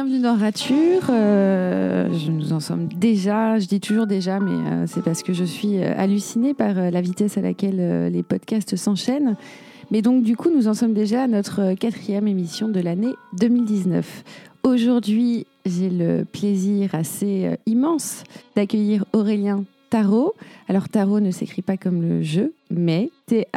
Bienvenue dans Rature. Euh, nous en sommes déjà, je dis toujours déjà, mais euh, c'est parce que je suis euh, hallucinée par la vitesse à laquelle les podcasts s'enchaînent. Mais donc, du coup, nous en sommes déjà à notre quatrième émission de l'année 2019. Aujourd'hui, j'ai le plaisir assez immense d'accueillir Aurélien Tarot. Alors, Tarot ne s'écrit pas comme le jeu, mais T-H-A-R-A-U-T.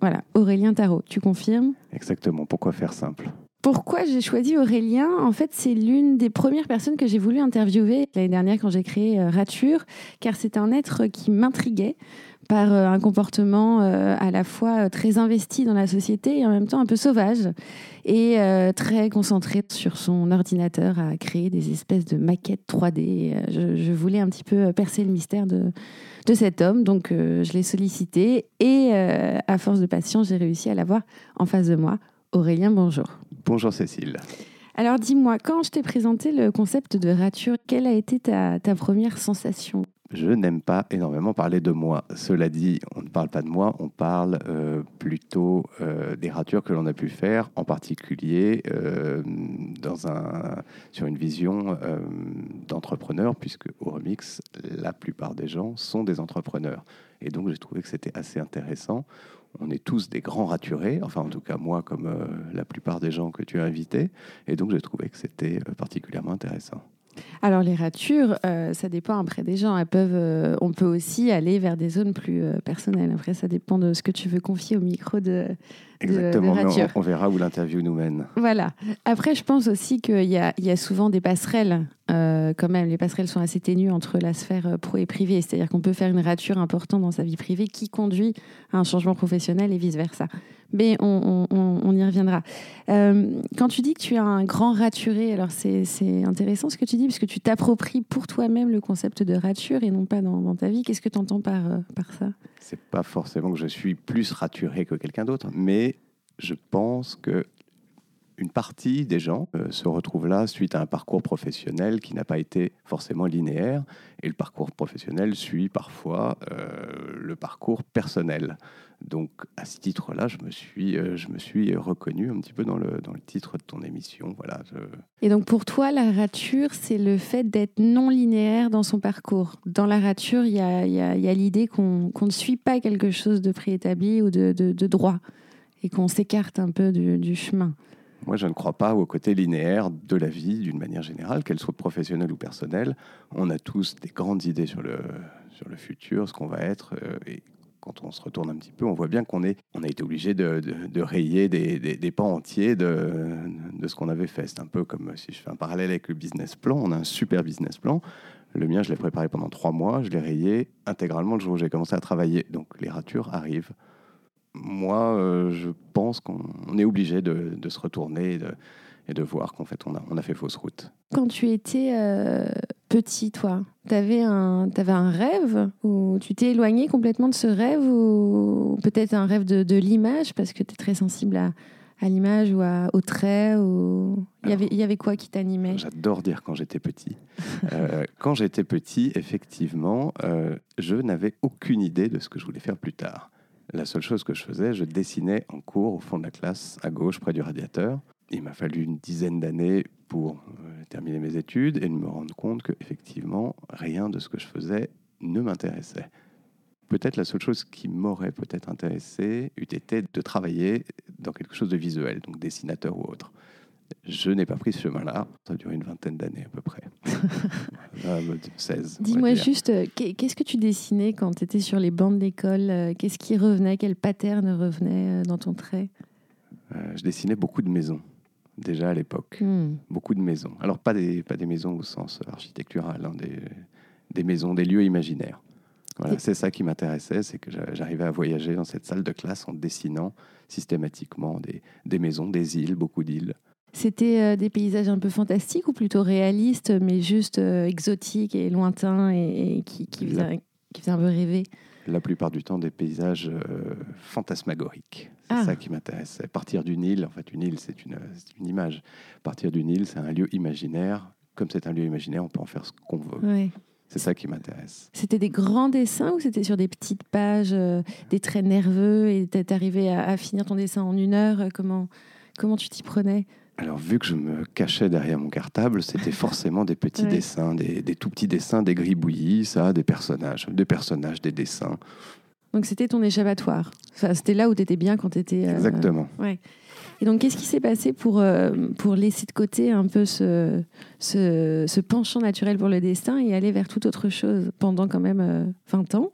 Voilà, Aurélien Tarot. Tu confirmes? Exactement. Pourquoi faire simple? Pourquoi j'ai choisi Aurélien? En fait, c'est l'une des premières personnes que j'ai voulu interviewer l'année dernière quand j'ai créé euh, Rature, car c'est un être qui m'intriguait par euh, un comportement euh, à la fois très investi dans la société et en même temps un peu sauvage et très concentré sur son ordinateur à créer des espèces de maquettes 3D. Et, euh, je, voulais un petit peu percer le mystère de, cet homme, donc je l'ai sollicité et à force de patience, j'ai réussi à l'avoir en face de moi. Aurélien, bonjour. Bonjour Cécile. Alors dis-moi, quand je t'ai présenté le concept de rature, quelle a été ta, ta première sensation? Je n'aime pas énormément parler de moi. Cela dit, on ne parle pas de moi, on parle euh, plutôt euh, des ratures que l'on a pu faire, en particulier euh, dans un, sur une vision d'entrepreneur, puisque au Remix, la plupart des gens sont des entrepreneurs. Et donc j'ai trouvé que c'était assez intéressant. On est tous des grands raturés, enfin en tout cas moi comme euh, la plupart des gens que tu as invités. Et donc j'ai trouvé que c'était euh, particulièrement intéressant. Alors les ratures, euh, ça dépend après des gens. Elles peuvent, euh, on peut aussi aller vers des zones plus euh, personnelles. Après, ça dépend de ce que tu veux confier au micro de, de, Exactement, de mais rature. on, on verra où l'interview nous mène. Voilà. Après, je pense aussi qu'il y y a souvent des passerelles. quand même, les passerelles sont assez ténues entre la sphère pro et privée. C'est-à-dire qu'on peut faire une rature importante dans sa vie privée qui conduit à un changement professionnel et vice-versa. Mais on, y reviendra. Euh, quand tu dis que tu es un grand raturé, alors c'est intéressant ce que tu dis, parce que tu t'appropries pour toi-même le concept de rature et non pas dans, dans ta vie. Qu'est-ce que tu entends par, euh, par ça? C'est pas forcément que je suis plus raturé que quelqu'un d'autre, mais je pense que une partie des gens euh, se retrouvent là suite à un parcours professionnel qui n'a pas été forcément linéaire, et le parcours professionnel suit parfois euh, le parcours personnel. Donc à ce titre-là, je me suis, euh, je me suis reconnu un petit peu dans le, dans le titre de ton émission. Voilà, je- Et donc pour toi, la rature, c'est le fait d'être non linéaire dans son parcours. Dans la rature, il y a, il y a- il y a l'idée qu'on ne suit pas quelque chose de préétabli ou de, de- de droit et qu'on s'écarte un peu du, du chemin. Moi, je ne crois pas au côté linéaire de la vie d'une manière générale, qu'elle soit professionnelle ou personnelle. On a tous des grandes idées sur le, sur le futur, ce qu'on va être. euh, et quand on se retourne un petit peu, on voit bien qu'on est, on a été obligé de, rayer des, des- pans entiers de, ce qu'on avait fait. C'est un peu comme si je fais un parallèle avec le business plan. On a un super business plan. Le mien, je l'ai préparé pendant trois mois. Je l'ai rayé intégralement le jour où j'ai commencé à travailler. Donc les ratures arrivent moi, euh, je pense qu'on on est obligé de, se retourner et de voir qu'en fait, on a, on a fait fausse route. Quand tu étais euh, petit, toi, tu avais un, t'avais un rêve ou tu t'es éloigné complètement de ce rêve ou peut-être un rêve de, de l'image parce que tu es très sensible à, à l'image ou à, au trait ou... il, y avait, il y avait quoi qui t'animait? J'adore dire quand j'étais petit. Euh, quand j'étais petit, effectivement, euh, je n'avais aucune idée de ce que je voulais faire plus tard. La seule chose que je faisais, je dessinais en cours au fond de la classe, à gauche, près du radiateur. Il m'a fallu une dizaine d'années pour euh, terminer mes études et de me rendre compte que, effectivement, rien de ce que je faisais ne m'intéressait. Peut-être la seule chose qui m'aurait peut-être intéressé eût été de travailler dans quelque chose de visuel, donc dessinateur ou autre. Je n'ai pas pris ce chemin-là. Ça a duré une vingtaine d'années à peu près. Euh, 16. on va Dis-moi juste, euh, qu'est- qu'est-ce que tu dessinais quand tu étais sur les bancs de l'école Euh, Qu'est-ce qui revenait Quel pattern revenait dans ton trait? Euh, je dessinais beaucoup de maisons, déjà à l'époque. Hmm. Beaucoup de maisons. Alors, pas des, pas des maisons au sens architectural, hein, des, des maisons, des lieux imaginaires. Voilà, c'est ça qui m'intéressait, c'est que j'a- j'arrivais à voyager dans cette salle de classe en dessinant systématiquement des, des maisons, des îles, beaucoup d'îles. C'était euh, des paysages un peu fantastiques ou plutôt réalistes, mais juste euh, exotiques et lointains et, et qui, qui, faisaient, qui faisaient un peu rêver? La plupart du temps, des paysages euh, fantasmagoriques. C'est Ah. ça qui m'intéressait. Partir d'une île, en fait, une île, c'est une, image. Partir d'une île, c'est un lieu imaginaire. Comme c'est un lieu imaginaire, on peut en faire ce qu'on veut. C'est ça qui m'intéresse. C'était des grands dessins ou c'était sur des petites pages, euh, des traits nerveux et t'es arrivé à, à finir ton dessin en une heure? Comment, comment tu t'y prenais? Alors, vu que je me cachais derrière mon cartable, c'était forcément des petits Ouais. dessins, des, des tout petits dessins, des gribouillis, ça, des personnages, des personnages, des dessins. Donc c'était ton échappatoire. Enfin, c'était là où tu étais bien quand tu étais... Exactement. Ouais. Et donc, qu'est-ce qui s'est passé pour, euh, pour laisser de côté un peu ce, ce, ce penchant naturel pour le destin et aller vers toute autre chose pendant quand même euh, 20 ans?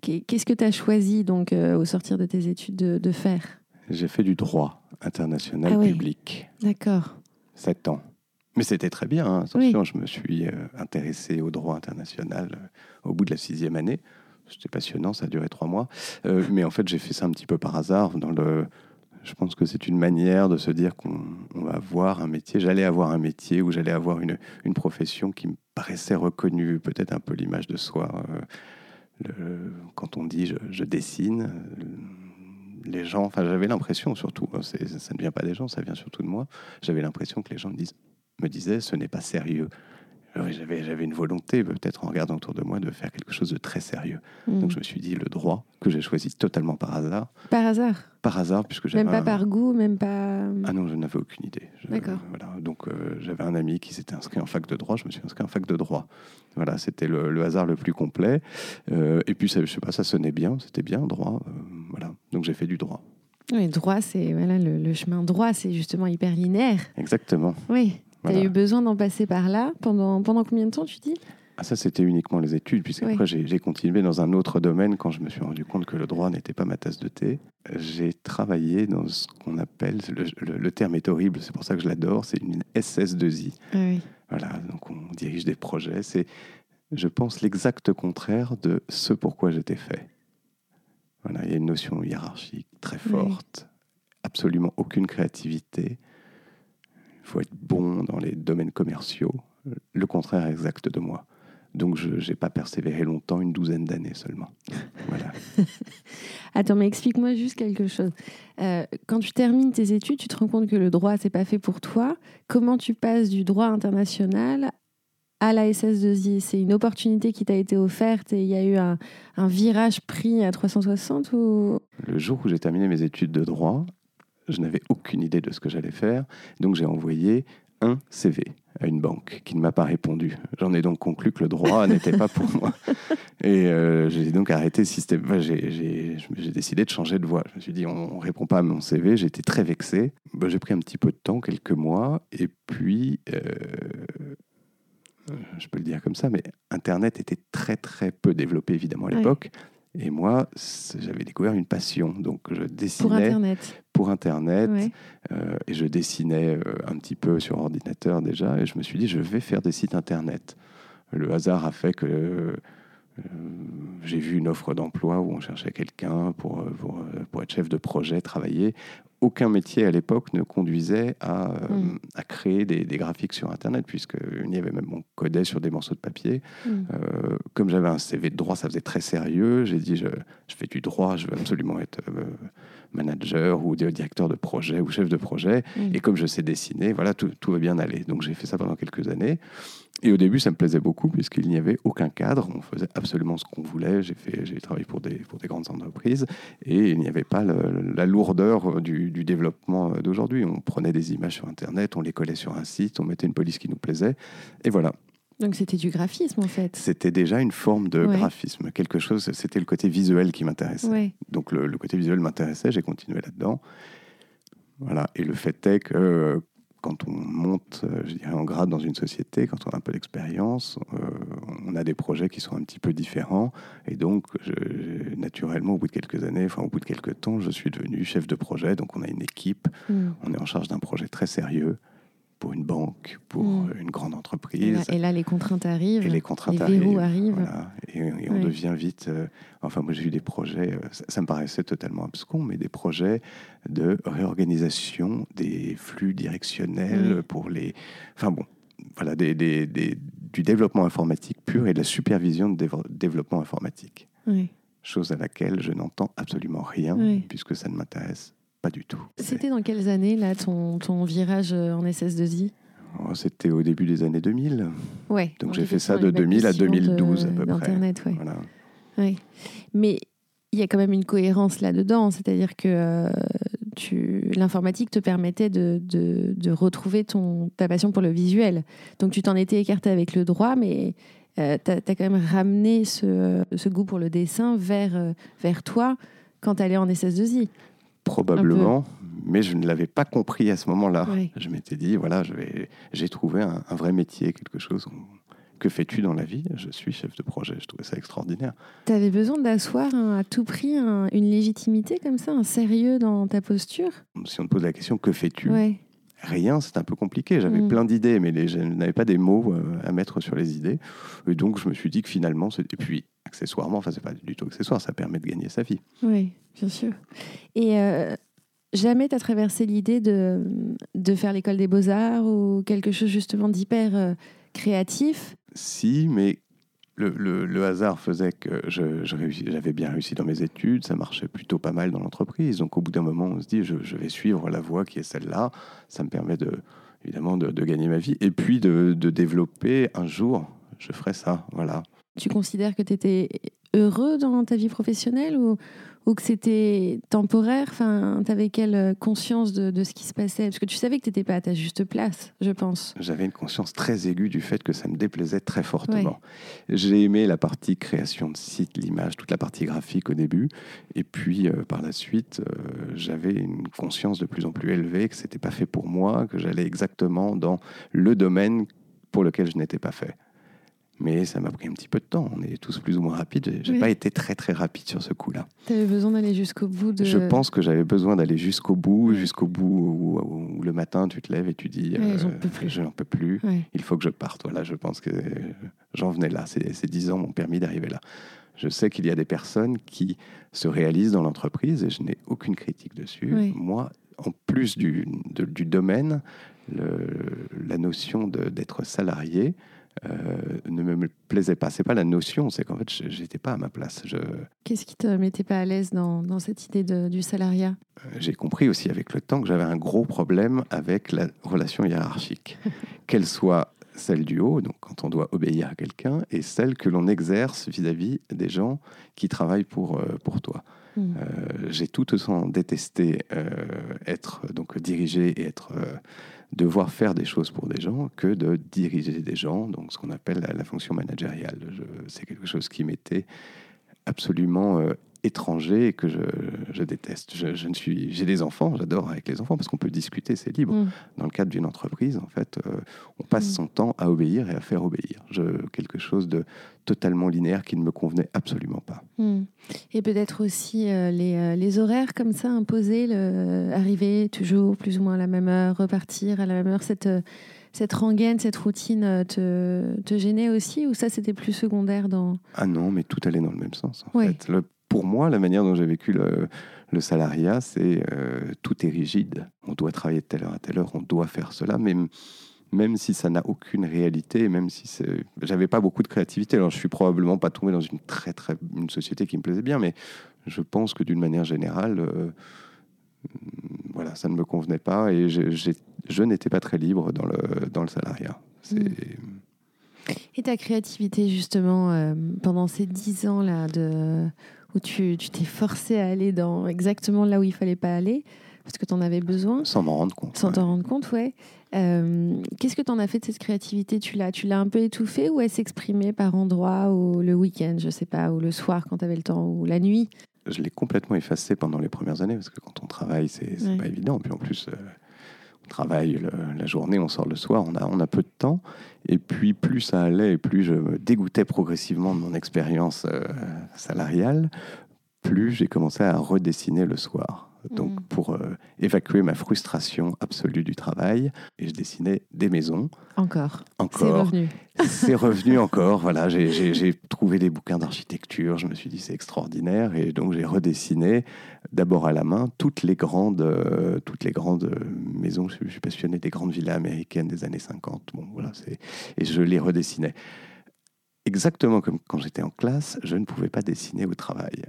Qu'est- Qu'est-ce que tu as choisi donc euh, au sortir de tes études de, de faire J'ai fait du droit international Ah oui. public, D'accord. 7 ans. Mais c'était très bien, hein, attention, je me suis euh, intéressé au droit international euh, au bout de la sixième année. C'était passionnant, ça a duré trois mois. Euh, mais en fait, j'ai fait ça un petit peu par hasard. Dans le, je pense que c'est une manière de se dire qu'on on va avoir un métier. J'allais avoir un métier ou j'allais avoir une, une profession qui me paraissait reconnue, peut-être un peu l'image de soi. Euh, le- quand on dit je, je dessine, euh, les gens, enfin j'avais l'impression surtout, hein, ça ne vient pas des gens, ça vient surtout de moi, j'avais l'impression que les gens me, disent, me disaient ce n'est pas sérieux. J'avais, une volonté, peut-être en regardant autour de moi, de faire quelque chose de très sérieux. Mm. Donc je me suis dit, le droit, que j'ai choisi totalement par hasard, Par hasard? Par hasard, puisque j'avais Même pas un- par goût, même pas... Ah non, je n'avais aucune idée. Je- D'accord. Voilà. Donc euh, j'avais un ami qui s'était inscrit en fac de droit, je me suis inscrit en fac de droit. Voilà, c'était le, le hasard le plus complet. Euh, et puis, ça, je sais pas, ça sonnait bien, c'était bien, droit. euh, donc j'ai fait du droit. Oui, droit, c'est voilà, le, le chemin droit, c'est justement hyper linéaire. Exactement. Oui. Tu as Voilà. eu besoin d'en passer par là pendant, pendant combien de temps, tu dis? Ah, ça, c'était uniquement les études, puisqu'après, Oui. j'ai continué dans un autre domaine quand je me suis rendu compte que le droit n'était pas ma tasse de thé. J'ai travaillé dans ce qu'on appelle, le, le- le terme est horrible, c'est pour ça que je l'adore, c'est une SS2I. Oui. Voilà, donc on dirige des projets. C'est, je pense, l'exact contraire de ce pourquoi j'étais fait. Voilà, il y a une notion hiérarchique très Oui. forte, absolument aucune créativité. Il faut être bon dans les domaines commerciaux. Le contraire exact de moi. Donc je n'ai pas persévéré longtemps, une douzaine d'années seulement. Voilà. Attends, mais explique-moi juste quelque chose. Euh, quand tu termines tes études, tu te rends compte que le droit, c'est pas fait pour toi. Comment tu passes du droit international à la SS2I C'est une opportunité qui t'a été offerte et il y a eu un, un virage pris à 360 ou... Le jour où j'ai terminé mes études de droit, je n'avais aucune idée de ce que j'allais faire. Donc j'ai envoyé un CV à une banque qui ne m'a pas répondu. J'en ai donc conclu que le droit n'était pas pour moi. Et euh, j'ai donc arrêté système. enfin, j'ai, décidé de changer de voie. Je me suis dit, on ne répond pas à mon CV. J'étais très vexé. Ben, j'ai pris un petit peu de temps, quelques mois. Et puis, euh, je peux le dire comme ça, mais Internet était très, très peu développé, évidemment, à Ouais. l'époque. Et moi, j'avais découvert une passion. Donc, je dessinais pour Internet pour Internet. Ouais. Euh, et je dessinais euh, un petit peu sur ordinateur déjà, et je me suis dit, je vais faire des sites Internet. Le hasard a fait que euh, j'ai vu une offre d'emploi où on cherchait quelqu'un pour, pour, pour être chef de projet, travailler. Aucun métier à l'époque ne conduisait à, euh, Mm. à créer des, des graphiques sur Internet, puisqu'il y avait même, on codait sur des morceaux de papier. Mm. Euh, comme j'avais un CV de droit, ça faisait très sérieux. J'ai dit, je, je fais du droit, je veux absolument être euh, manager ou di- directeur de projet ou chef de projet. Mm. Et comme je sais dessiner, voilà, tout, tout va bien aller. Donc j'ai fait ça pendant quelques années. Et au début, ça me plaisait beaucoup puisqu'il n'y avait aucun cadre. On faisait absolument ce qu'on voulait. J'ai fait, j'ai travaillé pour des, pour des grandes entreprises et il n'y avait pas le- la lourdeur du, du développement d'aujourd'hui. On prenait des images sur Internet, on les collait sur un site, on mettait une police qui nous plaisait. Et voilà. Donc c'était du graphisme en fait. C'était déjà une forme de Ouais. graphisme, quelque chose, c'était le côté visuel qui m'intéressait. Ouais. Donc le, le côté visuel m'intéressait, j'ai continué là-dedans. Voilà. Et le fait est que quand on monte, euh, je dirais, en grade dans une société, quand on a un peu d'expérience, euh, on a des projets qui sont un petit peu différents. Et donc, je- naturellement, au bout de quelques années, enfin au bout de quelques temps, je suis devenu chef de projet. Donc on a une équipe, Mm. on est en charge d'un projet très sérieux pour une banque, pour Mm. euh, une grande Et, là, entreprise. et là, les contraintes arrivent. Et les contraintes les arrivent. arrivent. Voilà. Et, et on Ouais. devient vite. euh, enfin, moi, j'ai eu des projets, euh, ça, ça me paraissait totalement abscon, mais des projets de réorganisation des flux directionnels pour les. Enfin, bon, voilà, des, des- des- du développement informatique pur et de la supervision de développement informatique. Chose à laquelle je n'entends absolument rien, puisque ça ne m'intéresse pas du tout. C'était dans quelles années là ton, ton virage euh, en SS2I Oh, C'était au début des années 2000. Ouais. Donc j'ai fait ça de 2000 à 2012 à peu près. D'internet, ouais. Voilà. Ouais. Mais il y a quand même une cohérence là-dedans, c'est-à-dire que euh, tu, l'informatique te permettait de, de, de, retrouver ton, ta passion pour le visuel. Donc tu t'en étais écarté avec le droit, mais euh, tu as, quand même ramené ce, ce, goût pour le dessin vers, euh, vers toi quand tu allais en SS2I. Probablement, mais je ne l'avais pas compris à ce moment-là. Je m'étais dit, voilà, j'ai trouvé un, un, vrai métier, quelque chose que fais-tu dans la vie? Je suis chef de projet. Je trouvais ça extraordinaire. Tu avais besoin d'asseoir à tout prix une légitimité comme ça, un sérieux dans ta posture? Si on te pose la question, que fais-tu? Rien, c'est un peu compliqué. J'avais mm. plein d'idées, mais les, je n'avais pas des mots euh, à mettre sur les idées. Et donc, je me suis dit que finalement, et puis accessoirement, enfin, c'est pas du tout accessoire, ça permet de gagner sa vie. Oui, bien sûr. Et euh, jamais tu as traversé l'idée de, de faire l'école des beaux-arts ou quelque chose justement d'hyper euh, créatif? Si, mais le, hasard faisait que j'avais bien réussi dans mes études, ça marchait plutôt pas mal dans l'entreprise. Donc au bout d'un moment, on se dit, je, vais suivre la voie qui est celle-là. Ça me permet de, évidemment de, gagner ma vie et puis de, développer un jour, je ferai ça. Voilà. Tu considères que tu étais heureux dans ta vie professionnelle ou, ou que c'était temporaire Enfin, tu avais quelle euh, conscience de, ce qui se passait? Parce que tu savais que tu n'étais pas à ta juste place, je pense. J'avais une conscience très aiguë du fait que ça me déplaisait très fortement. J'ai aimé la partie création de site, l'image, toute la partie graphique au début. Et puis, euh, par la suite, euh, j'avais une conscience de plus en plus élevée que ce n'était pas fait pour moi, que j'allais exactement dans le domaine pour lequel je n'étais pas fait. Mais ça m'a pris un petit peu de temps. On est tous plus ou moins rapides. J'ai n'ai pas été très très rapide sur ce coup-là. Tu avais besoin d'aller jusqu'au bout de. Je pense que j'avais besoin d'aller jusqu'au bout, jusqu'au bout où, le matin tu te lèves et tu dis euh, je n'en peux plus. Il faut que je parte. Voilà, je pense que j'en venais là. Ces, 10 ans m'ont permis d'arriver là. Je sais qu'il y a des personnes qui se réalisent dans l'entreprise et je n'ai aucune critique dessus. Moi, en plus du, du domaine, le, la notion d'être salarié, ne me plaisait pas. C'est pas la notion, c'est qu'en fait, j'étais pas à ma place. Je... Qu'est-ce qui te mettait pas à l'aise dans, dans cette idée de, du salariat? Euh, J'ai compris aussi avec le temps que j'avais un gros problème avec la relation hiérarchique, qu'elle soit celle du haut, donc quand on doit obéir à quelqu'un, et celle que l'on exerce vis-à-vis des gens qui travaillent pour, euh, pour toi. Hmm. J'ai tout autant détesté être donc dirigé et être devoir faire des choses pour des gens que de diriger des gens, donc ce qu'on appelle la, fonction managériale. C'est quelque chose qui m'était absolument euh, étranger et que je, déteste. Je, ne suis, j'ai des enfants, j'adore avec les enfants parce qu'on peut discuter, c'est libre. Mm. Dans le cadre d'une entreprise, en fait, euh, on passe mm. son temps à obéir et à faire obéir. Je, quelque chose de totalement linéaire qui ne me convenait absolument pas. Mm. Et peut-être aussi euh, les, euh, les, horaires comme ça imposés, le, arriver toujours plus ou moins à la même heure, repartir à la même heure, cette cette rengaine, cette routine te, te gênait aussi ou ça c'était plus secondaire dans... Ah non, mais tout allait dans le même sens. En fait. Le pour moi, la manière dont j'ai vécu le, salariat, c'est euh, tout est rigide. On doit travailler de telle heure à telle heure, on doit faire cela, mais même si ça n'a aucune réalité, même si j'avais pas beaucoup de créativité. Alors, je suis probablement pas tombé dans une très très une société qui me plaisait bien, mais je pense que d'une manière générale, euh, voilà, ça ne me convenait pas et je n'étais pas très libre dans le dans le salariat. C'est mmh. Et ta créativité, justement, euh, pendant ces dix ans-là, de, où tu t'es forcé à aller dans exactement là où il fallait pas aller, parce que tu en avais besoin. Sans m'en rendre compte. Sans t'en rendre compte, ouais. Euh, qu'est-ce que tu en as fait de cette créativité Tu l'as, tu l'as un peu étouffée ou elle s'exprimait par endroits ou le week-end, je sais pas, ou le soir quand tu avais le temps, ou la nuit? Je l'ai complètement effacée pendant les premières années, parce que quand on travaille, c'est pas évident. Puis en plus, euh, travaille la journée, on sort le soir, on a, on a peu de temps. Et puis plus ça allait, et plus je dégoûtais progressivement de mon expérience euh, salariale, plus j'ai commencé à redessiner le soir donc mm. pour euh, évacuer ma frustration absolue du travail. Et je dessinais des maisons. Encore. Encore. C'est revenu. c'est revenu encore. Voilà, j'ai trouvé des bouquins d'architecture. Je me suis dit c'est extraordinaire et donc j'ai redessiné d'abord à la main toutes les grandes, euh, toutes les grandes maisons. Je, suis passionné des grandes villas américaines des années 50. Bon voilà, et je les redessinais exactement comme quand j'étais en classe, je ne pouvais pas dessiner au travail.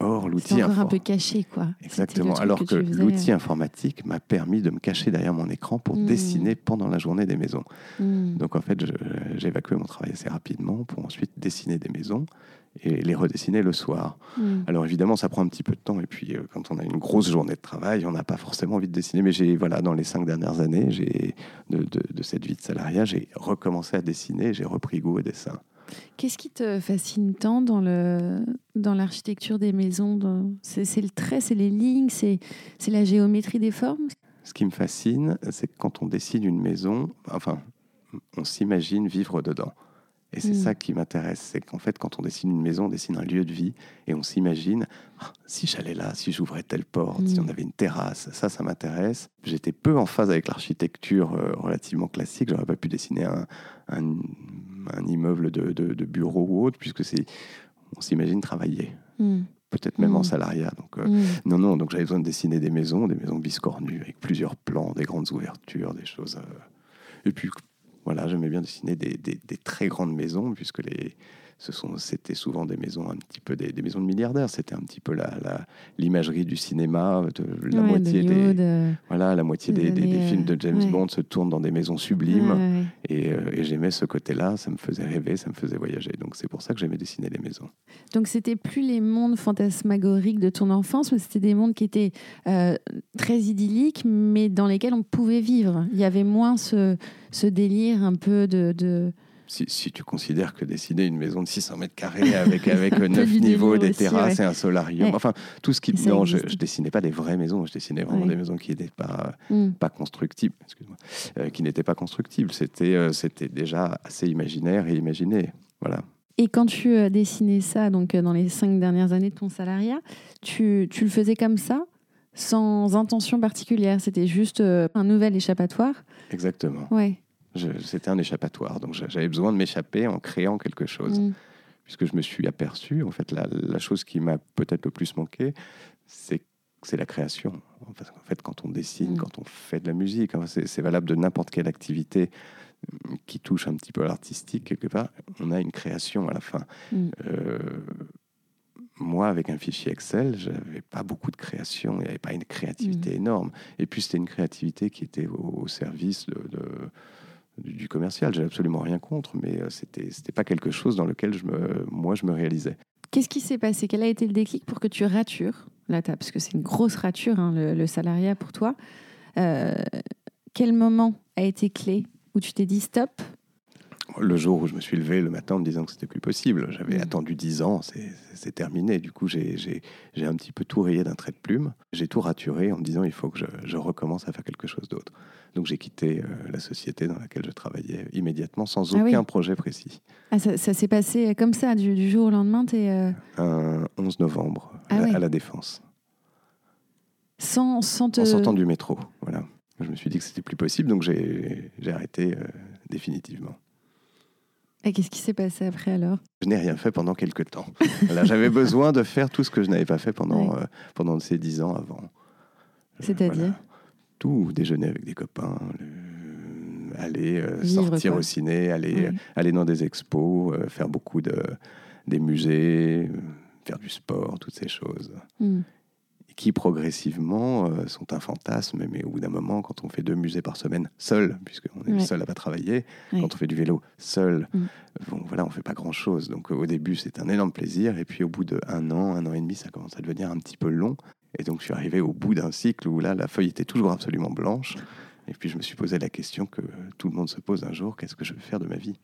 Or, l'outil encore un peu caché, quoi. Exactement. Alors que, l'outil informatique m'a permis de me cacher derrière mon écran pour hmm. dessiner pendant la journée des maisons. Hmm. Donc, en fait, j'ai évacué mon travail assez rapidement pour ensuite dessiner des maisons. et les redessiner le soir. Mm. Alors évidemment, ça prend un petit peu de temps. Et puis, euh, quand on a une grosse journée de travail, on n'a pas forcément envie de dessiner. Mais j'ai, voilà, dans les cinq dernières années, j'ai, de, de- de cette vie de salariat, j'ai recommencé à dessiner. J'ai repris goût au dessin. Qu'est-ce qui te fascine tant dans le dans l'architecture des maisons C'est c'est le trait, c'est les lignes, c'est c'est la géométrie des formes? Ce qui me fascine, c'est que quand on dessine une maison, enfin, on s'imagine vivre dedans. Et c'est Mm. ça qui m'intéresse, c'est qu'en fait, quand on dessine une maison, on dessine un lieu de vie et on s'imagine, Ah, si j'allais là, si j'ouvrais telle porte, si Mm. on avait une terrasse, ça, ça m'intéresse. J'étais peu en phase avec l'architecture euh, relativement classique, j'aurais pas pu dessiner un, un, un immeuble de, de, de bureau ou autre, puisque c'est, on s'imagine travailler, Mm. peut-être même en Mm. salariat. Donc, euh, Mm. non, non, donc j'avais besoin de dessiner des maisons, des maisons biscornues, avec plusieurs plans, des grandes ouvertures, des choses. euh, Et puis, voilà, j'aimais bien dessiner des, des- des très grandes maisons, puisque les, c'était souvent des maisons un petit peu des, des maisons de milliardaires. C'était un petit peu la, l'imagerie du cinéma. De, la Ouais, moitié des, euh, voilà, la moitié des films de euh, James ouais. Bond se tournent dans des maisons sublimes. ouais, ouais. Et, euh, et j'aimais ce côté-là. Ça me faisait rêver, ça me faisait voyager. Donc c'est pour ça que j'aimais dessiner les maisons. Donc c'était plus les mondes fantasmagoriques de ton enfance, mais c'était des mondes qui étaient euh, très idylliques, mais dans lesquels on pouvait vivre. Il y avait moins ce, ce délire un peu de... de... Si, si tu considères que dessiner une maison de 600 mètres carrés avec, avec peu neuf du niveaux, des aussi, terrasses ouais. et un solarium, Ouais. enfin tout ce qui... Non, je, existe. je dessinais pas des vraies maisons, je dessinais vraiment Ouais. des maisons qui n'étaient pas, Mm. pas constructibles, excuse-moi, euh, qui n'étaient pas constructibles. C'était euh, c'était déjà assez imaginaire et imaginé. Voilà. Et quand tu euh, dessinais ça, donc euh, dans les cinq dernières années de ton salariat, tu, tu le faisais comme ça, sans intention particulière. C'était juste euh, un nouvel échappatoire? Exactement. Ouais. C'était un échappatoire, donc j'a- j'avais besoin de m'échapper en créant quelque chose. Mm. puisque je me suis aperçu, en fait, la, la chose qui m'a peut-être le plus manqué, c'est c'est la création. En fait, quand on dessine, Mm. quand on fait de la musique, hein, c'est valable de n'importe quelle activité euh, qui touche un petit peu à l'artistique, quelque part, on a une création à la fin. Mm. Euh, moi, avec un fichier Excel, j'avais pas beaucoup de création, il n'y avait pas une créativité Mm. énorme. Et puis, c'était une créativité qui était au, au service de, de- du commercial. J'ai absolument rien contre, mais euh, c'était c'était pas quelque chose dans lequel je me, moi, je me réalisais. Qu'est-ce qui s'est passé? Quel a été le déclic pour que tu ratures la table Parce que c'est une grosse rature, hein, le, le salariat pour toi. Euh, quel moment a été clé où tu t'es dit stop Le jour où je me suis levé le matin en me disant que c'était plus possible, j'avais Mm. attendu 10 ans, c'est terminé. Du coup, j'ai un petit peu tout rayé d'un trait de plume. J'ai tout raturé en me disant il faut que je, je recommence à faire quelque chose d'autre. Donc j'ai quitté euh, la société dans laquelle je travaillais immédiatement sans Ah oui. aucun projet précis. ah, Ça, ça s'est passé comme ça, du, du jour au lendemain, t'es, euh, Un 11 novembre à, Ah la- oui. à la Défense, sans, sans te... en sortant du métro. Voilà. Je me suis dit que c'était plus possible, donc j'ai j'ai arrêté euh, définitivement. Et qu'est-ce qui s'est passé après alors? Je n'ai rien fait pendant quelques temps. Voilà, J'avais besoin de faire tout ce que je n'avais pas fait pendant, Ouais. euh, pendant ces dix ans avant. Euh, C'est-à-dire Tout, déjeuner avec des copains, le- aller euh, sortir quoi. au ciné, aller, Ouais. aller dans des expos, euh, faire beaucoup de, des musées, faire du sport, toutes ces choses Hmm. Qui progressivement euh, sont un fantasme, mais au bout d'un moment, quand on fait deux musées par semaine seul, puisqu'on est Ouais. seul à pas travailler, Ouais. quand on fait du vélo seul, Mm. bon, voilà, on fait pas grand-chose. Donc euh, au début, c'est un énorme plaisir, et puis au bout d'un an, un an et demi, ça commence à devenir un petit peu long. Et donc je suis arrivé au bout d'un cycle où là, la feuille était toujours absolument blanche. Et puis je me suis posé la question que tout le monde se pose un jour, qu'est-ce que je vais faire de ma vie?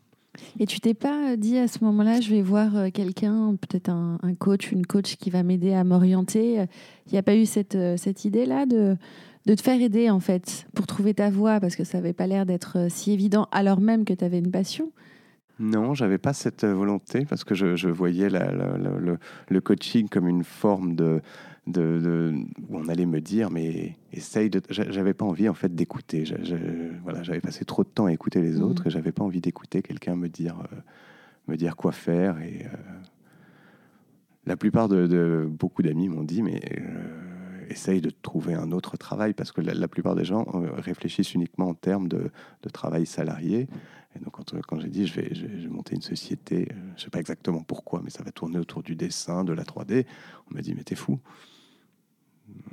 Et tu t'es pas dit à ce moment-là, je vais voir euh, quelqu'un, peut-être un, coach, une coach qui va m'aider à m'orienter? Il n'y a pas eu cette, euh, cette idée-là de, de te faire aider, en fait, pour trouver ta voie, parce que ça n'avait pas l'air d'être euh, si évident, alors même que tu avais une passion. Non, j'avais pas cette volonté parce que je, je voyais le coaching comme une forme de, de, de- où on allait me dire mais essaye de. j'a- J'avais pas envie en fait d'écouter. Voilà, j'avais passé trop de temps à écouter les Mhm. autres et j'avais pas envie d'écouter quelqu'un me dire euh, me dire quoi faire et euh, la plupart de, de- beaucoup d'amis m'ont dit mais euh, essaye de trouver un autre travail parce que la, la plupart des gens réfléchissent uniquement en termes de, de travail salarié. Et donc quand, quand j'ai dit je vais, je vais- monter une société, je ne sais pas exactement pourquoi, mais ça va tourner autour du dessin, de la 3D, on m'a dit mais t'es fou.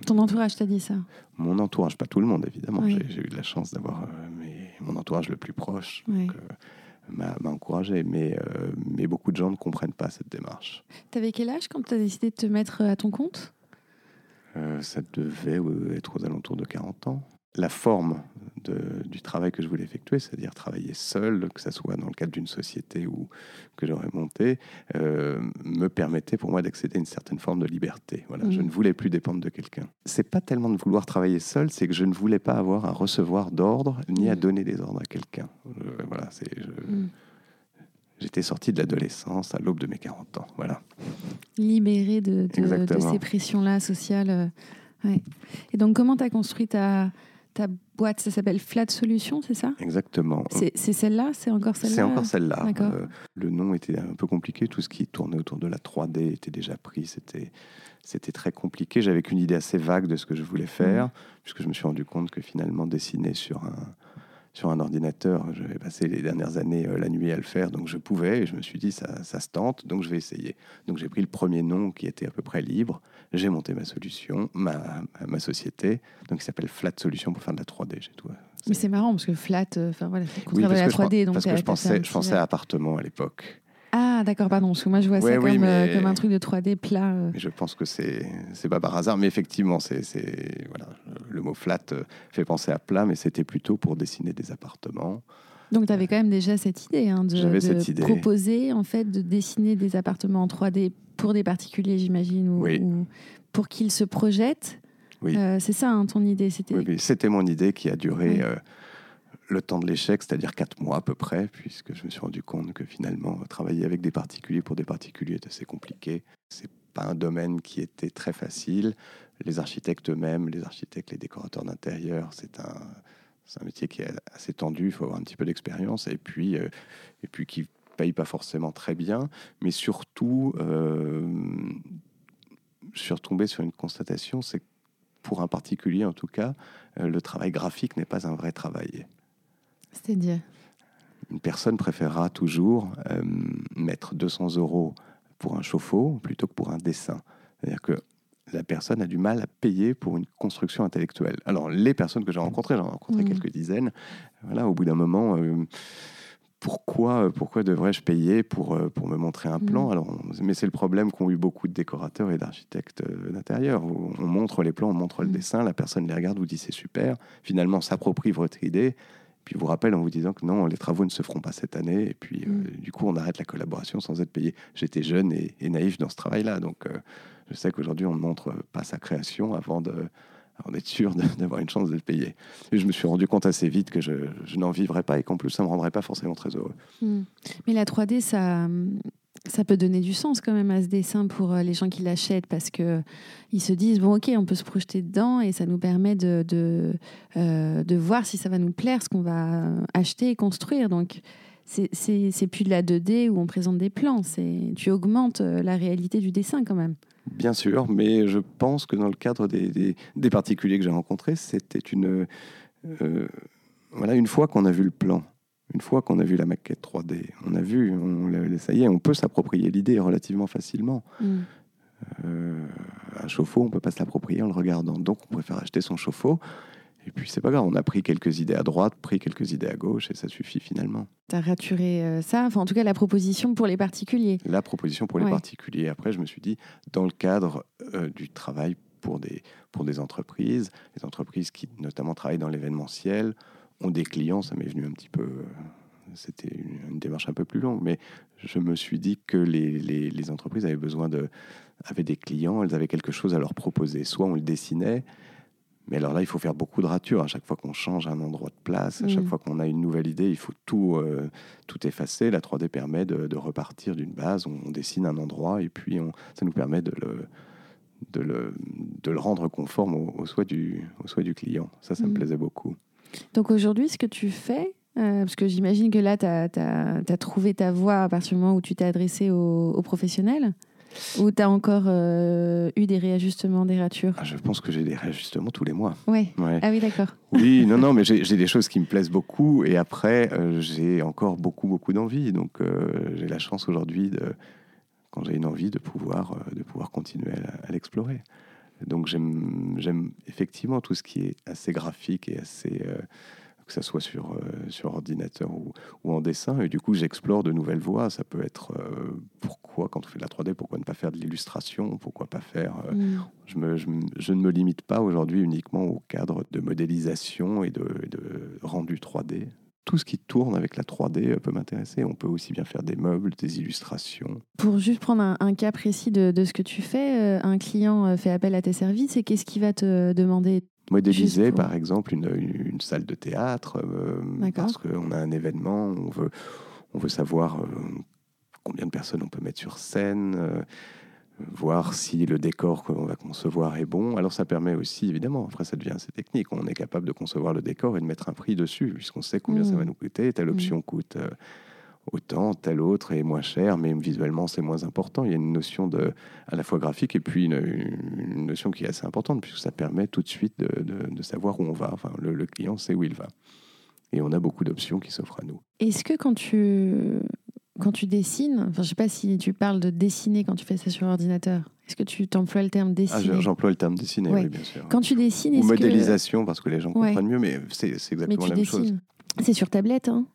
Ton entourage t'a dit ça? Mon entourage, pas tout le monde évidemment, Oui. j'ai- eu de la chance d'avoir euh, mon entourage le plus proche. Oui. Euh, m'a encouragé. Mais, mais beaucoup de gens ne comprennent pas cette démarche. Tu avais quel âge quand tu as décidé de te mettre à ton compte? Ça devait être aux alentours de 40 ans la forme du travail que je voulais effectuer, c'est-à-dire travailler seul, que ce soit dans le cadre d'une société ou que j'aurais monté, euh, me permettait pour moi d'accéder à une certaine forme de liberté. Voilà, Je mmh. ne voulais plus dépendre de quelqu'un. C'est pas tellement de vouloir travailler seul, c'est que je ne voulais pas avoir à recevoir d'ordre ni à mmh. donner des ordres à quelqu'un. Euh, voilà, c'est. Mmh. J'étais sorti de l'adolescence à l'aube de mes 40 ans. Voilà. Libéré de, de ces pressions-là sociales. Euh, ouais. Et donc, comment tu as construit ta, ta boîte, ça s'appelle Flat Solutions, c'est ça? Exactement. C'est celle-là? C'est encore celle-là? C'est encore celle-là. Euh, le nom était un peu compliqué. Tout ce qui tournait autour de la 3D était déjà pris. C'était c'était très compliqué. J'avais qu'une idée assez vague de ce que je voulais faire, puisque je me suis rendu compte que finalement, dessiner sur un, sur un ordinateur. J'avais passé les dernières années euh, la nuit à le faire, donc je pouvais, et je me suis dit, ça, ça se tente, donc je vais essayer. Donc j'ai pris le premier nom qui était à peu près libre, j'ai monté ma solution, ma, ma société, donc qui s'appelle Flat Solution pour faire de la 3D. J'ai tout. Mais c'est marrant parce que flat, euh, enfin voilà, c'est contraire de la 3D. Je, donc parce que je pensais, je pensais à appartement à l'époque. Ah, d'accord, pardon, parce que moi je vois ça comme, euh, comme, un truc de 3D plat. Euh. Mais je pense que c'est pas par hasard, mais effectivement, c'est voilà, le mot flat euh, fait penser à plat, mais c'était plutôt pour dessiner des appartements. Donc tu avais quand même déjà cette idée hein, de, de proposer en fait de dessiner des appartements en 3D pour des particuliers, j'imagine, ou, pour qu'ils se projettent. Oui. c'est ça hein, ton idée, c'était. Oui, c'était mon idée qui a duré le temps de l'échec, c'est-à-dire quatre mois à peu près, puisque je me suis rendu compte que finalement, travailler avec des particuliers pour des particuliers est assez compliqué. C'est pas un domaine qui était très facile. Les architectes eux-mêmes, les architectes, les décorateurs d'intérieur, c'est un, métier qui est assez tendu. Il faut avoir un petit peu d'expérience et puis, euh, et puis qui paye pas forcément très bien. Mais surtout, euh, je suis retombé sur une constatation, c'est que pour un particulier en tout cas, euh, le travail graphique n'est pas un vrai travail. C'est-à-dire Une personne préférera toujours euh, mettre 200 euros pour un chauffe-eau plutôt que pour un dessin. C'est-à-dire que la personne a du mal à payer pour une construction intellectuelle. Alors, les personnes que j'ai rencontrées, j'en ai rencontré mmh. quelques dizaines, voilà, au bout d'un moment, euh, pourquoi, pourquoi devrais-je payer pour, euh, pour me montrer un plan? Mmh. Alors, Mais c'est le problème qu'ont eu beaucoup de décorateurs et d'architectes d'intérieur. On montre les plans, on montre le mmh. dessin, la personne les regarde, vous dit c'est super, finalement s'approprie votre idée, puis vous rappelle en vous disant que non, les travaux ne se feront pas cette année, et puis euh, mm. du coup on arrête la collaboration sans être payé. J'étais jeune et, naïf dans ce travail-là, donc euh, je sais qu'aujourd'hui on ne montre pas sa création avant de d'être sûr d'avoir une chance d'être payé. Et je me suis rendu compte assez vite que je, n'en vivrais pas et qu'en plus ça ne me rendrait pas forcément très heureux. Mm. Mais la 3D, ça, ça peut donner du sens quand même à ce dessin pour euh, les gens qui l'achètent parce que ils se disent bon ok on peut se projeter dedans et ça nous permet de de, euh, de voir si ça va nous plaire ce qu'on va acheter et construire. Donc c'est plus de la 2D où on présente des plans. Tu augmentes euh, la réalité du dessin quand même. Bien sûr mais je pense que dans le cadre des, des, des particuliers que j'ai rencontrés c'était une voilà une fois qu'on a vu le plan une fois qu'on a vu la maquette 3D, on a vu, on, ça y est, on peut s'approprier l'idée relativement facilement. Mm. Euh, un chauffe-eau, on peut pas s'approprier en le regardant. Donc, on préfère acheter son chauffe-eau. Et puis, c'est pas grave, on a pris quelques idées à droite, pris quelques idées à gauche, et ça suffit finalement. Tu as raturé euh, ça, enfin, en tout cas, la proposition pour les particuliers. La proposition pour les particuliers. Après, je me suis dit, dans le cadre euh, du travail pour des, pour des entreprises, les entreprises qui notamment travaillent dans l'événementiel, ont des clients, ça m'est venu un petit peu. Euh, c'était une, démarche un peu plus longue, mais je me suis dit que les, les, entreprises avaient besoin de. avaient des clients, elles avaient quelque chose à leur proposer. Soit on le dessinait, mais alors là, il faut faire beaucoup de ratures. À chaque fois qu'on change un endroit de place, à chaque mmh. fois qu'on a une nouvelle idée, il faut tout, euh, tout effacer. La 3D permet de, repartir d'une base. On, dessine un endroit et puis on, ça nous permet de le, de le, de le rendre conforme au, au, souhait du, au souhait du client. Ça, ça me mmh. plaisait beaucoup. Donc aujourd'hui, ce que tu fais, euh, parce que j'imagine que là, tu as, trouvé ta voie à partir du moment où tu t'es adressé aux, professionnels ou tu as encore euh, eu des réajustements, des ratures? Ah, Je pense que j'ai des réajustements tous les mois. Ouais. Ah oui, d'accord. Oui, non, non, mais j'ai des choses qui me plaisent beaucoup. Et après, euh, j'ai encore beaucoup, beaucoup d'envie. Donc, j'ai la chance aujourd'hui, quand j'ai une envie, de pouvoir, de pouvoir continuer à l'explorer. Donc j'aime effectivement tout ce qui est assez graphique et assez euh, que ce soit sur, euh, sur ordinateur ou, ou, en dessin. Et du coup, j'explore de nouvelles voies. Ça peut être euh, pourquoi, quand on fait de la 3D, pourquoi ne pas faire de l'illustration Pourquoi pas faire. Euh, mm. je, me, je, je, ne me limite pas aujourd'hui uniquement au cadre de modélisation et de, de rendu 3D tout ce qui tourne avec la 3D peut m'intéresser. On peut aussi bien faire des meubles, des illustrations. Pour juste prendre un, cas précis de, de, ce que tu fais, un client fait appel à tes services et qu'est-ce qu'il va te demander modéliser, par exemple, une, une, salle de théâtre, euh, parce qu'on a un événement, on veut, on veut savoir euh, combien de personnes on peut mettre sur scène, euh, voir si le décor qu'on va concevoir est bon. Alors ça permet aussi, évidemment, après ça devient assez technique, on est capable de concevoir le décor et de mettre un prix dessus, puisqu'on sait combien ça mmh. va nous coûter, telle mmh. option coûte autant, tel autre est moins cher, mais visuellement c'est moins important. Il y a une notion de, à la fois graphique et puis une, notion qui est assez importante, puisque ça permet tout de suite de, savoir où on va. Enfin, le, client sait où il va. Et on a beaucoup d'options qui s'offrent à nous. Est-ce que quand tu, quand tu dessines, enfin, je ne sais pas si tu parles de dessiner quand tu fais ça sur ordinateur, est-ce que tu t'emploies le terme dessiner? ah, J'emploie le terme dessiner, oui, bien sûr. Quand tu dessines, Ou modélisation, parce que les gens comprennent mieux, mais c'est exactement la même chose. C'est sur tablette, hein?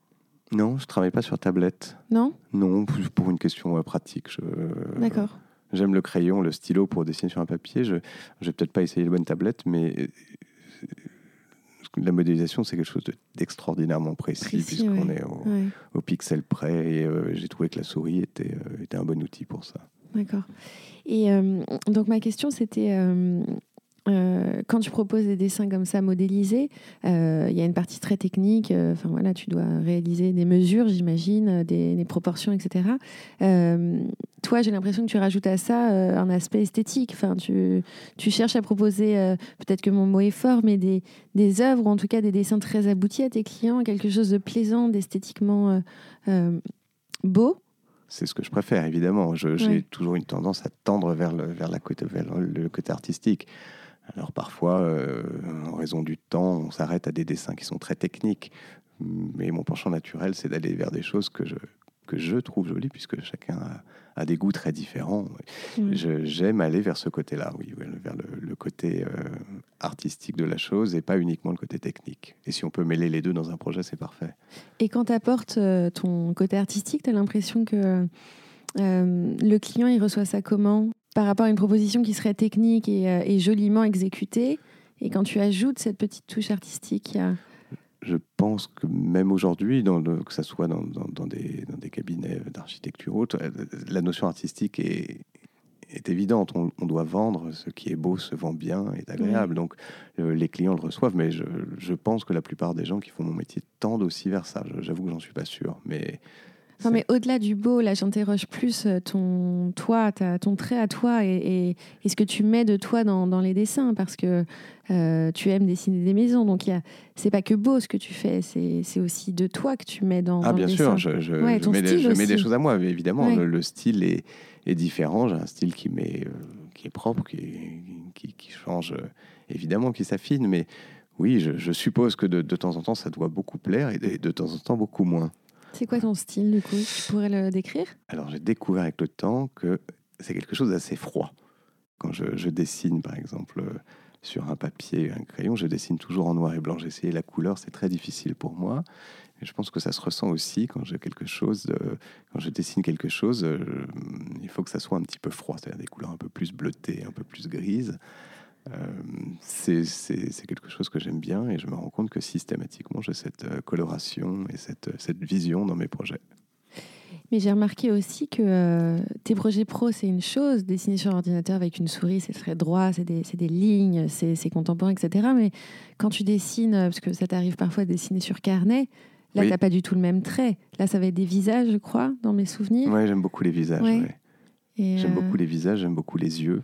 Non, je travaille pas sur tablette. Non? Non, pour une question euh, pratique. D'accord. J'aime le crayon, le stylo pour dessiner sur un papier. Je ne vais peut-être pas essayer les bonnes tablettes, mais euh, la modélisation, c'est quelque chose d'extraordinairement précis, puisqu'on est au, pixel près. Et euh, j'ai trouvé que la souris était, était un bon outil pour ça. D'accord. Et donc ma question, c'était euh, quand tu proposes des dessins comme ça modélisés, euh, il y a une partie très technique. Euh, enfin voilà, tu dois réaliser des mesures, j'imagine, des, proportions, etc. toi, j'ai l'impression que tu rajoutes à ça un aspect esthétique. Enfin, tu, tu cherches à proposer, peut-être que mon mot est fort, mais des, des œuvres, ou en tout cas des dessins très aboutis à tes clients, quelque chose de plaisant, d'esthétiquement beau. C'est ce que je préfère, évidemment. J'ai toujours une tendance à tendre vers le, vers la côté, vers le côté artistique. Alors parfois, euh, en raison du temps, on s'arrête à des dessins qui sont très techniques. Mais mon penchant naturel, c'est d'aller vers des choses que je, que je trouve jolies, puisque chacun a, des goûts très différents. J'aime aller vers ce côté-là, oui, vers le, côté euh, artistique de la chose et pas uniquement le côté technique. Et si on peut mêler les deux dans un projet, c'est parfait. Et quand tu apportes euh, ton côté artistique, tu as l'impression que le client, il reçoit ça comment? Par rapport à une proposition qui serait technique et, euh, joliment exécutée. Et quand tu ajoutes cette petite touche artistique, Je pense que même aujourd'hui, que ce soit dans, des, cabinets d'architecture ou autre, euh, la notion artistique est, évidente. On, doit vendre ce qui est beau, se vend bien, est agréable. Donc euh, les clients le reçoivent, mais je, je, pense que la plupart des gens qui font mon métier tendent aussi vers ça. J'avoue que j'en suis pas sûr, mais non, mais au-delà du beau, là, j'interroge plus euh, ton, toi, ton trait à toi et, ce que tu mets de toi dans, les dessins, parce que euh, tu aimes dessiner des maisons. Donc, c'est pas que beau ce que tu fais, c'est aussi de toi que tu mets dans, ah, bien sûr, je, je, mets, des, choses à moi, mais évidemment. Le, style est, est différent. J'ai un style qui, euh, qui est propre, qui, qui, change, évidemment, qui s'affine, mais oui, je, suppose que de, de, temps en temps, ça doit beaucoup plaire et de temps en temps, beaucoup moins. C'est quoi ton style, du coup Tu pourrais le décrire? Alors, j'ai découvert avec le temps que c'est quelque chose d'assez froid. Quand je, dessine, par exemple, sur un papier, un crayon, je dessine toujours en noir et blanc. J'ai essayé la couleur, c'est très difficile pour moi. Et je pense que ça se ressent aussi quand quelque chose, quand je dessine quelque chose, il faut que ça soit un petit peu froid, c'est-à-dire des couleurs un peu plus bleutées, un peu plus grises. Euh, c'est quelque chose que j'aime bien et je me rends compte que systématiquement j'ai cette euh, coloration et cette, cette, vision dans mes projets. Mais j'ai remarqué aussi que euh, tes projets pro, c'est une chose. Dessiner sur ordinateur avec une souris, c'est très droit, c'est des, des, lignes, c'est contemporain, etc. Mais quand tu dessines, parce que ça t'arrive parfois de dessiner sur carnet, là, tu n'as pas du tout le même trait. Là, ça va être des visages, je crois, dans mes souvenirs. Oui, j'aime beaucoup les visages. J'aime beaucoup les visages, j'aime beaucoup les yeux.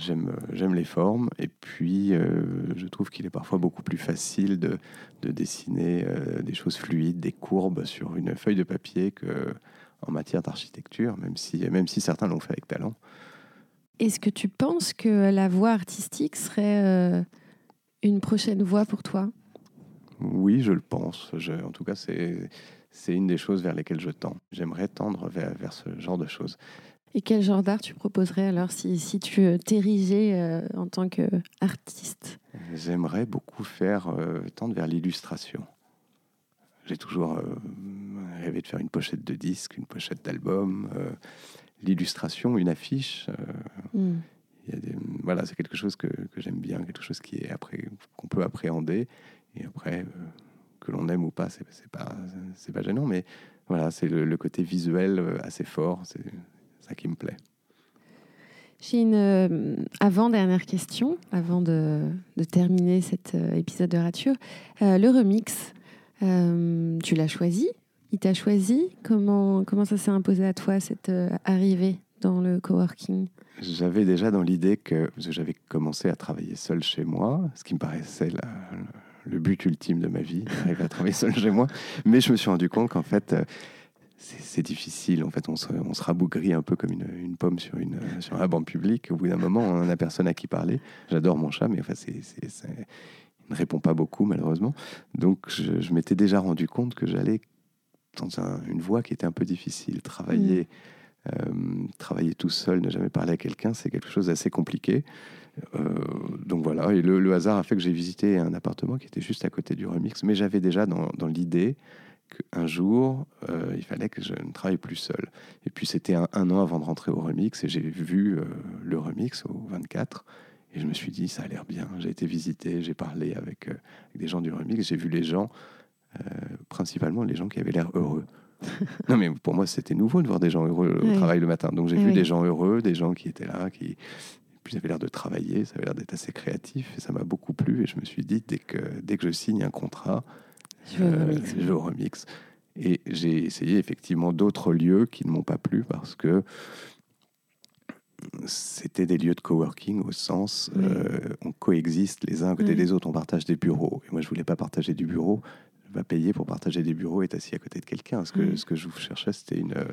J'aime, j'aime les formes et puis euh, je trouve qu'il est parfois beaucoup plus facile de, de dessiner euh, des choses fluides, des courbes sur une feuille de papier que en matière d'architecture, même si, même si certains l'ont fait avec talent. Est-ce que tu penses que la voie artistique serait euh, une prochaine voie pour toi? Oui, je le pense. Je, en tout cas, c'est, c'est une des choses vers lesquelles je tends. J'aimerais tendre vers, vers ce genre de choses. Et quel genre d'art tu proposerais alors si, si tu euh, t'érigeais euh, en tant qu'artiste? J'aimerais beaucoup faire euh, tendre vers l'illustration. j'ai toujours euh, rêvé de faire une pochette de disque, une pochette d'album, l'illustration, une affiche. Mm. Il y a des- voilà, c'est quelque chose que, que j'aime bien, quelque chose qui est après qu'on peut appréhender et après que l'on aime ou pas, c'est pas c'est pas gênant, mais voilà, c'est le, le côté visuel assez fort, c'est ça qui me plaît. J'ai une euh, avant-dernière question, avant de, de terminer cet euh, épisode de Rature. Euh, le remix, tu l'as choisi? Il t'a choisi? Comment, comment ça s'est imposé à toi, cette arrivée dans le coworking? J'avais déjà dans l'idée que, j'avais commencé à travailler seul chez moi, ce qui me paraissait la- le but ultime de ma vie, d'arriver à travailler seul chez moi, mais je me suis rendu compte qu'en fait, c'est difficile. En fait, on se, on se rabougrit un peu comme une, une pomme sur, une, sur un banc public. Au bout d'un moment, on n'a personne à qui parler. J'adore mon chat, mais en fait, c'est, c'est- c'est- il ne répond pas beaucoup, malheureusement. Donc, je, je m'étais déjà rendu compte que j'allais dans un- une voie qui était un peu difficile. Travailler, euh, travailler tout seul, ne jamais parler à quelqu'un, c'est quelque chose d'assez compliqué. Euh, donc voilà, et le, le hasard a fait que j'ai visité un appartement qui était juste à côté du remix, mais j'avais déjà dans, dans l'idée qu'un jour, euh, il fallait que je ne travaille plus seul. Et puis c'était un, un an avant de rentrer au remix, et j'ai vu euh, le remix au 24, et je me suis dit, ça a l'air bien. J'ai été visiter, j'ai parlé avec, euh, avec des gens du remix, j'ai vu les gens, principalement les gens qui avaient l'air heureux. non mais pour moi c'était nouveau de voir des gens heureux au travail le matin. Donc j'ai vu des gens heureux, des gens qui étaient là, qui puis ils avaient l'air de travailler, ça avait l'air d'être assez créatif et ça m'a beaucoup plu et je me suis dit dès que dès que je signe un contrat, Je euh, remix. je. Et j'ai essayé effectivement d'autres lieux qui ne m'ont pas plu parce que c'était des lieux de coworking au sens Oui. euh, on coexiste les uns à côté Oui. des autres, on partage des bureaux. Et moi je voulais pas partager du bureau, je vais payer pour partager des bureaux et être assis à côté de quelqu'un. Ce que, Oui. ce que je cherchais c'était une... euh,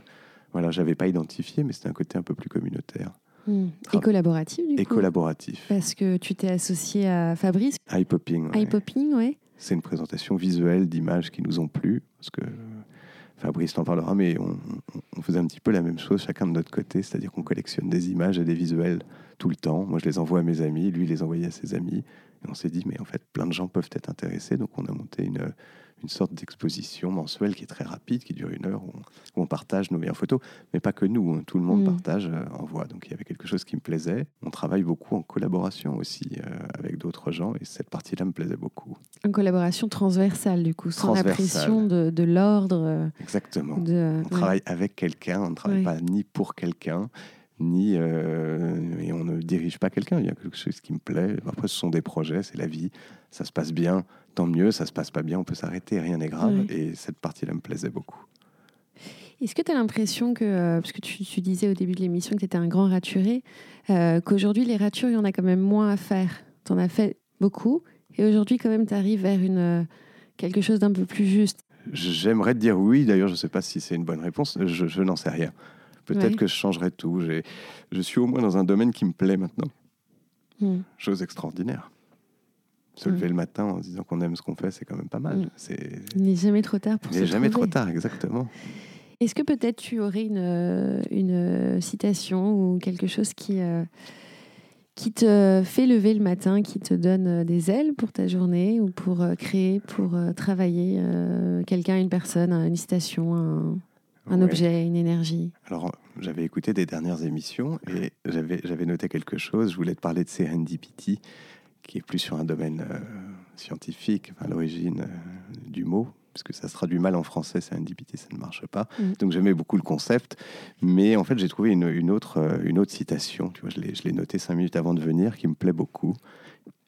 voilà, j'avais pas identifié, mais c'était un côté un peu plus communautaire Mm. Tra- Et collaboratif, du et coup? collaboratif. Parce que tu t'es associé à Fabrice, Eye popping. ouais. Eye Popping, ouais. C'est une présentation visuelle d'images qui nous ont plu, parce que Fabrice t'en parlera, mais on faisait un petit peu la même chose chacun de notre côté, c'est-à-dire qu'on collectionne des images et des visuels tout le temps. Moi, je les envoie à mes amis, lui, il les envoyait à ses amis. Et on s'est dit, mais en fait, plein de gens peuvent être intéressés. Donc, on a monté une, une sorte d'exposition mensuelle qui est très rapide, qui dure une heure, où on, où on partage nos meilleures photos. Mais pas que nous, hein, tout le monde Mm. partage, euh, envoie. Donc, il y avait quelque chose qui me plaisait. On travaille beaucoup en collaboration aussi euh, avec d'autres gens, et cette partie-là me plaisait beaucoup. Une collaboration transversale, du coup, sans la pression de, de l'ordre. euh, Exactement. De, On ouais. travaille avec quelqu'un, on ne travaille Ouais. pas ni pour quelqu'un, ni euh, et on ne dirige pas quelqu'un. Il y a quelque chose qui me plaît. Après, ce sont des projets, c'est la vie. Ça se passe bien, tant mieux. Ça se passe pas bien, on peut s'arrêter, rien n'est grave. Ouais. Et cette partie-là me plaisait beaucoup. Est-ce que tu as l'impression que, euh, parce que tu, tu disais au début de l'émission que tu étais un grand raturé, euh, qu'aujourd'hui, les ratures, il y en a quand même moins à faire Tu en as fait beaucoup, et aujourd'hui, quand même, tu arrives vers une, euh, quelque chose d'un peu plus juste. J'aimerais te dire oui. D'ailleurs, je ne sais pas si c'est une bonne réponse. Je, je n'en sais rien. Peut-être Ouais. que je changerai tout. Je suis au moins dans un domaine qui me plaît maintenant. Hmm. Chose extraordinaire. Se Mm. lever le matin en se disant qu'on aime ce qu'on fait, c'est quand même pas mal. Mm. C'est Il n'est jamais trop tard pour il se n'est jamais trop tard, exactement. Est-ce que peut-être tu aurais une, euh, une euh, citation ou quelque chose qui, euh, qui te fait lever le matin, qui te donne des ailes pour ta journée ou pour créer, pour travailler euh, quelqu'un, une personne, une citation, un, un Ouais. objet, une énergie? Alors, j'avais écouté des dernières émissions et j'avais, j'avais noté quelque chose. Je voulais te parler de serendipity, qui est plus sur un domaine euh, scientifique, enfin, à l'origine euh, du mot, puisque ça se traduit mal en français, serendipity, ça ne marche pas. Mm. Donc, j'aimais beaucoup le concept. Mais en fait, j'ai trouvé une, une autre, euh, une autre citation. Tu vois, je l'ai, notée cinq minutes avant de venir, qui me plaît beaucoup.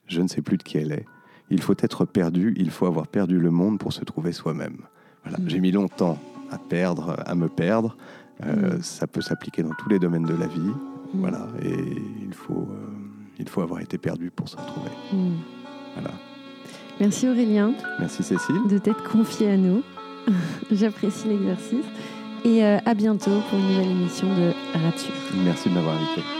Je ne sais plus de qui elle est. Il faut être perdu, il faut avoir perdu le monde pour se trouver soi-même. Voilà. Mm. J'ai mis longtemps à perdre, à me perdre. Euh, Mm. Ça peut s'appliquer dans tous les domaines de la vie. Voilà. Et il faut, il faut avoir été perdu pour se retrouver. Hmm. Voilà. Merci Aurélien Merci Cécile. de t'être confié à nous. J'apprécie l'exercice. Et euh, à bientôt pour une nouvelle émission de Rature. Merci de m'avoir invité.